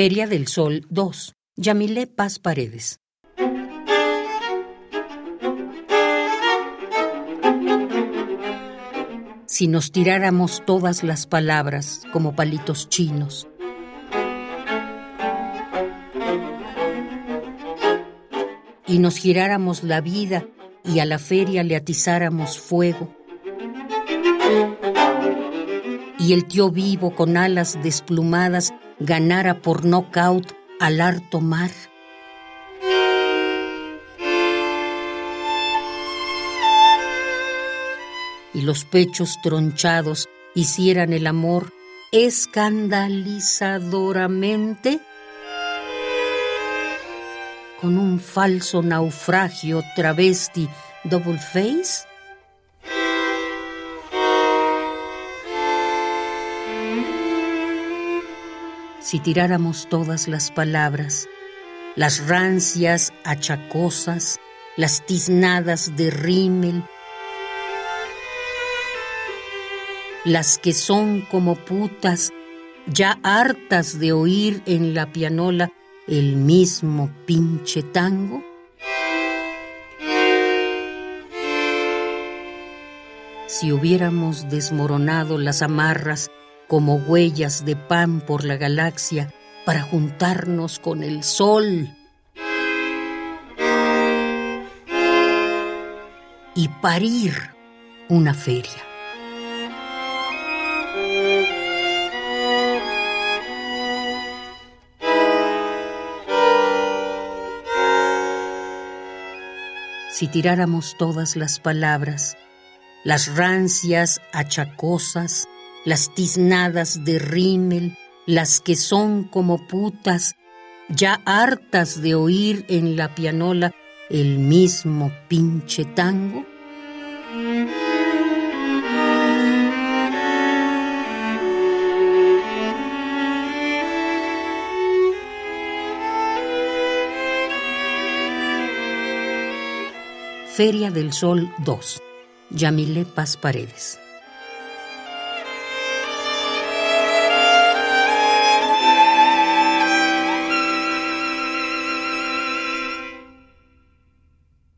Feria del Sol 2. Yamilé Paz Paredes. Si nos tiráramos todas las palabras como palitos chinos, y nos giráramos la vida y a la feria le atizáramos fuego, y el tío vivo con alas desplumadas ganara por nocaut al harto mar. Y los pechos tronchados hicieran el amor escandalizadoramente con un falso naufragio travesti double face? Si tiráramos todas las palabras, las rancias achacosas, las tiznadas de rímel, las que son como putas, ya hartas de oír en la pianola el mismo pinche tango? Si hubiéramos desmoronado las amarras como huellas de pan por la galaxia para juntarnos con el sol y parir una feria. si tiráramos todas las palabras, las rancias achacosas, las tiznadas de rímel, las que son como putas, ya hartas de oír en la pianola el mismo pinche tango? Feria del Sol 2. Yamile Paz Paredes.